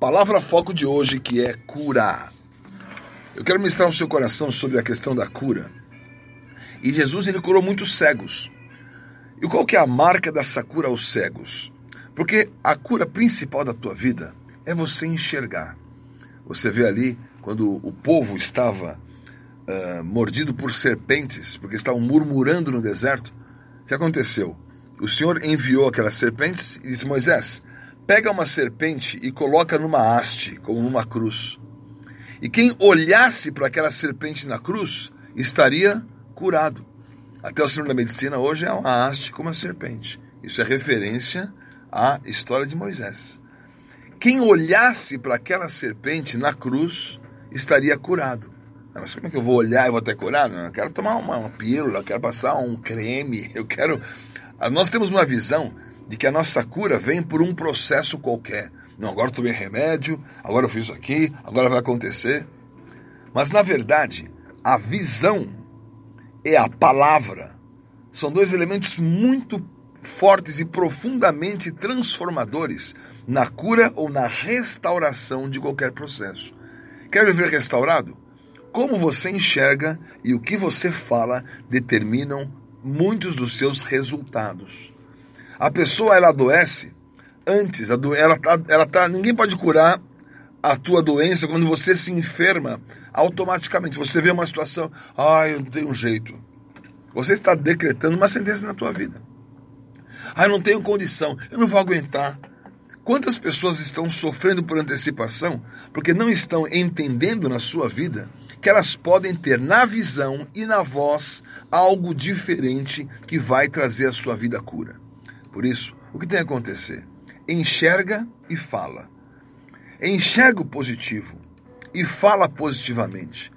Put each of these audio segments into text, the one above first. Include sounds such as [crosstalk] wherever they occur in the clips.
Palavra foco de hoje que é cura. Eu quero ministrar no seu coração sobre a questão da cura. E Jesus ele curou muitos cegos. E qual que é a marca dessa cura aos cegos? Porque a cura principal da tua vida é você enxergar. Você vê ali quando o povo estava uh, mordido por serpentes, porque estavam murmurando no deserto. O que aconteceu? O Senhor enviou aquelas serpentes e disse: Moisés, pega uma serpente e coloca numa haste, como numa cruz. E quem olhasse para aquela serpente na cruz estaria curado. Até o Senhor da medicina hoje é uma haste como a serpente. Isso é referência à história de Moisés. Quem olhasse para aquela serpente na cruz estaria curado. Mas como é que eu vou olhar e vou estar curado? Eu quero tomar uma, uma pílula, eu quero passar um creme, [laughs] eu quero. Nós temos uma visão de que a nossa cura vem por um processo qualquer. Não, agora eu tomei remédio, agora eu fiz isso aqui, agora vai acontecer. Mas na verdade, a visão e a palavra são dois elementos muito fortes e profundamente transformadores na cura ou na restauração de qualquer processo. Quer viver restaurado? Como você enxerga e o que você fala determinam muitos dos seus resultados. A pessoa ela adoece antes, ela tá, ela tá, ninguém pode curar a tua doença quando você se enferma automaticamente. Você vê uma situação, ah, eu não tenho jeito. Você está decretando uma sentença na tua vida. Ah, eu não tenho condição, eu não vou aguentar. Quantas pessoas estão sofrendo por antecipação porque não estão entendendo na sua vida que elas podem ter na visão e na voz algo diferente que vai trazer à sua vida cura? Por isso, o que tem a acontecer? Enxerga e fala. Enxerga o positivo e fala positivamente.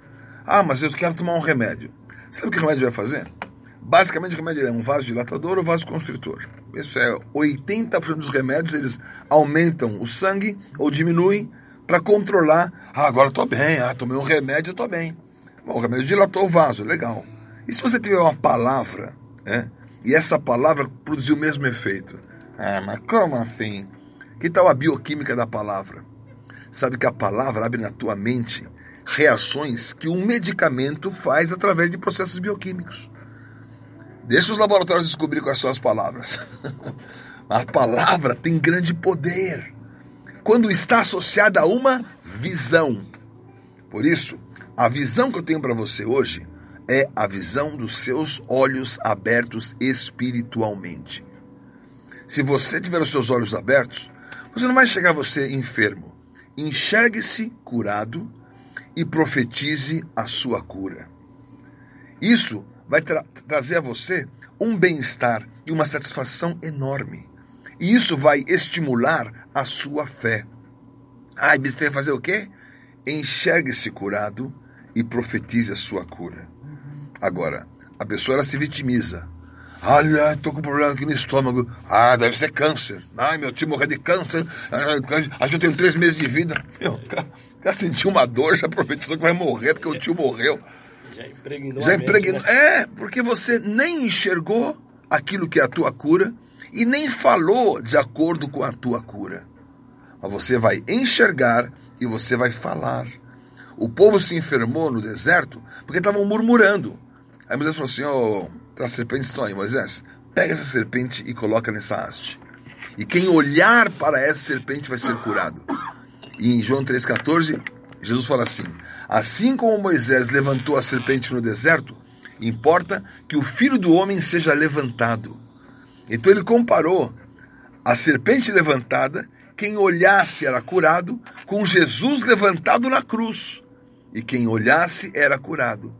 Ah, mas eu quero tomar um remédio. Sabe o que o remédio vai fazer? Basicamente, o remédio é um vaso dilatador ou vaso constritor. Isso é 80% dos remédios, eles aumentam o sangue ou diminuem para controlar. Ah, agora estou bem. Ah, tomei um remédio, estou bem. Bom, o remédio dilatou o vaso, legal. E se você tiver uma palavra, né? E essa palavra produziu o mesmo efeito. Ah, mas como assim? Que tal a bioquímica da palavra? Sabe que a palavra abre na tua mente reações que um medicamento faz através de processos bioquímicos. Deixa os laboratórios descobrir quais são as palavras. [laughs] a palavra tem grande poder quando está associada a uma visão. Por isso, a visão que eu tenho para você hoje é a visão dos seus olhos abertos espiritualmente. Se você tiver os seus olhos abertos, você não vai chegar a você enfermo. Enxergue-se curado e profetize a sua cura. Isso vai tra trazer a você um bem-estar e uma satisfação enorme. E isso vai estimular a sua fé. Ah, você tem que fazer o quê? Enxergue-se curado e profetize a sua cura. Agora, a pessoa ela se vitimiza. Olha, estou com um problema aqui no estômago. Ah, deve ser câncer. Ai, meu tio morreu de câncer. Acho que eu tenho três meses de vida. Meu, o cara, o cara sentiu uma dor, já profetizou que vai morrer porque o tio morreu. Já impregnou. Já impregnou. Mente, né? É, porque você nem enxergou aquilo que é a tua cura e nem falou de acordo com a tua cura. Mas você vai enxergar e você vai falar. O povo se enfermou no deserto porque estavam murmurando. Aí Moisés falou assim: Ó, oh, as serpentes estão aí, Moisés, pega essa serpente e coloca nessa haste. E quem olhar para essa serpente vai ser curado. E em João 3,14, Jesus fala assim: Assim como Moisés levantou a serpente no deserto, importa que o filho do homem seja levantado. Então ele comparou a serpente levantada, quem olhasse era curado, com Jesus levantado na cruz. E quem olhasse era curado.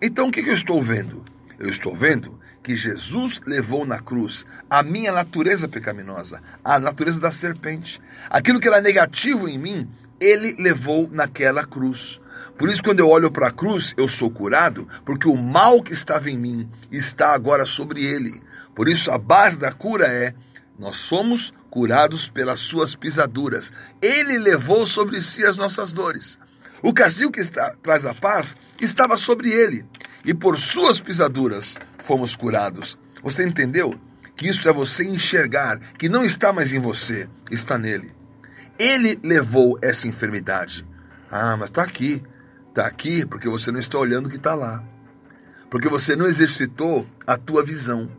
Então o que, eu estou vendo? Eu estou vendo que Jesus levou na cruz a minha natureza pecaminosa, a natureza da serpente. Aquilo que era negativo em mim, ele levou naquela cruz. Por isso, quando eu olho para a cruz, eu sou curado, porque o mal que estava em mim está agora sobre ele. Por isso, a base da cura é: nós somos curados pelas suas pisaduras. Ele levou sobre si as nossas dores. O castigo que está, traz a paz estava sobre ele, e por suas pisaduras fomos curados. Você entendeu? Que isso é você enxergar que não está mais em você, está nele. Ele levou essa enfermidade. Ah, mas está aqui. Está aqui porque você não está olhando o que está lá. Porque você não exercitou a tua visão.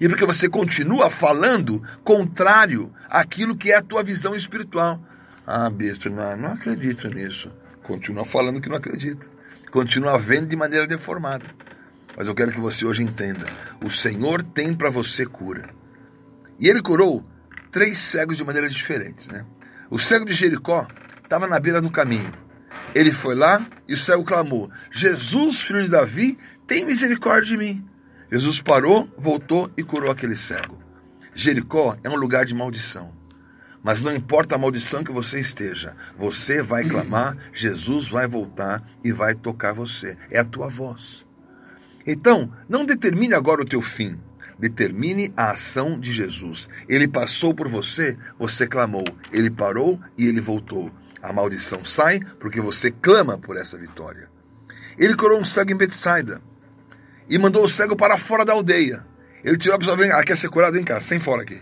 E porque você continua falando contrário àquilo que é a tua visão espiritual. Ah, bispo, não, não acredito nisso. Continua falando que não acredita. Continua vendo de maneira deformada. Mas eu quero que você hoje entenda: o Senhor tem para você cura. E ele curou três cegos de maneiras diferentes, né? O cego de Jericó estava na beira do caminho. Ele foi lá e o cego clamou: Jesus, filho de Davi, tem misericórdia de mim. Jesus parou, voltou e curou aquele cego. Jericó é um lugar de maldição. Mas não importa a maldição que você esteja, você vai clamar, Jesus vai voltar e vai tocar você. É a tua voz. Então, não determine agora o teu fim. Determine a ação de Jesus. Ele passou por você, você clamou. Ele parou e ele voltou. A maldição sai porque você clama por essa vitória. Ele curou um cego em Betsaida e mandou o cego para fora da aldeia. Ele tirou a pessoa, vem, ah, quer ser curado? Vem cá, sem fora aqui.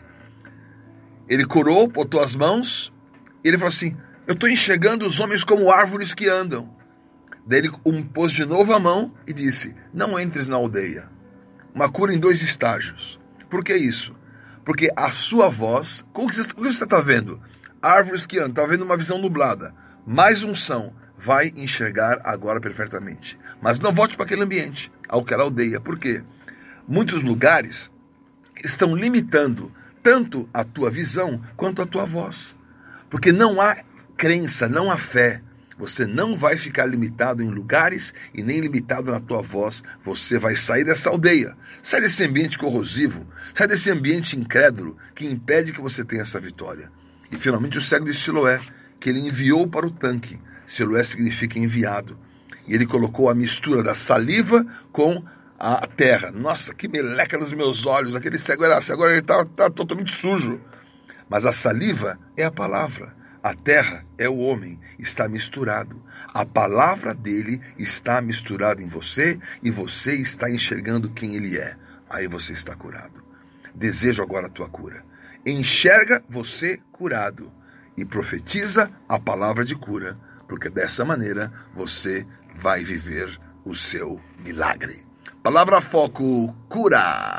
Ele curou, botou as mãos, e ele falou assim: Eu estou enxergando os homens como árvores que andam. Daí ele um, pôs de novo a mão e disse: Não entres na aldeia. Uma cura em dois estágios. Por que isso? Porque a sua voz, o que você está vendo? Árvores que andam, está vendo uma visão nublada. Mais unção, vai enxergar agora perfeitamente. Mas não volte para aquele ambiente, àquela aldeia. Por quê? Muitos lugares estão limitando tanto a tua visão quanto a tua voz. Porque não há crença, não há fé. Você não vai ficar limitado em lugares e nem limitado na tua voz. Você vai sair dessa aldeia, sai desse ambiente corrosivo, sai desse ambiente incrédulo que impede que você tenha essa vitória. E finalmente o cego de Siloé, que ele enviou para o tanque, Siloé significa enviado. E ele colocou a mistura da saliva com a terra. Nossa, que meleca nos meus olhos. Aquele cego era assim, agora ele está tá totalmente sujo. Mas a saliva é a palavra. A terra é o homem, está misturado. A palavra dele está misturada em você e você está enxergando quem ele é. Aí você está curado. Desejo agora a tua cura. Enxerga você curado e profetiza a palavra de cura porque dessa maneira você vai viver o seu milagre. Palavra Foco Cura.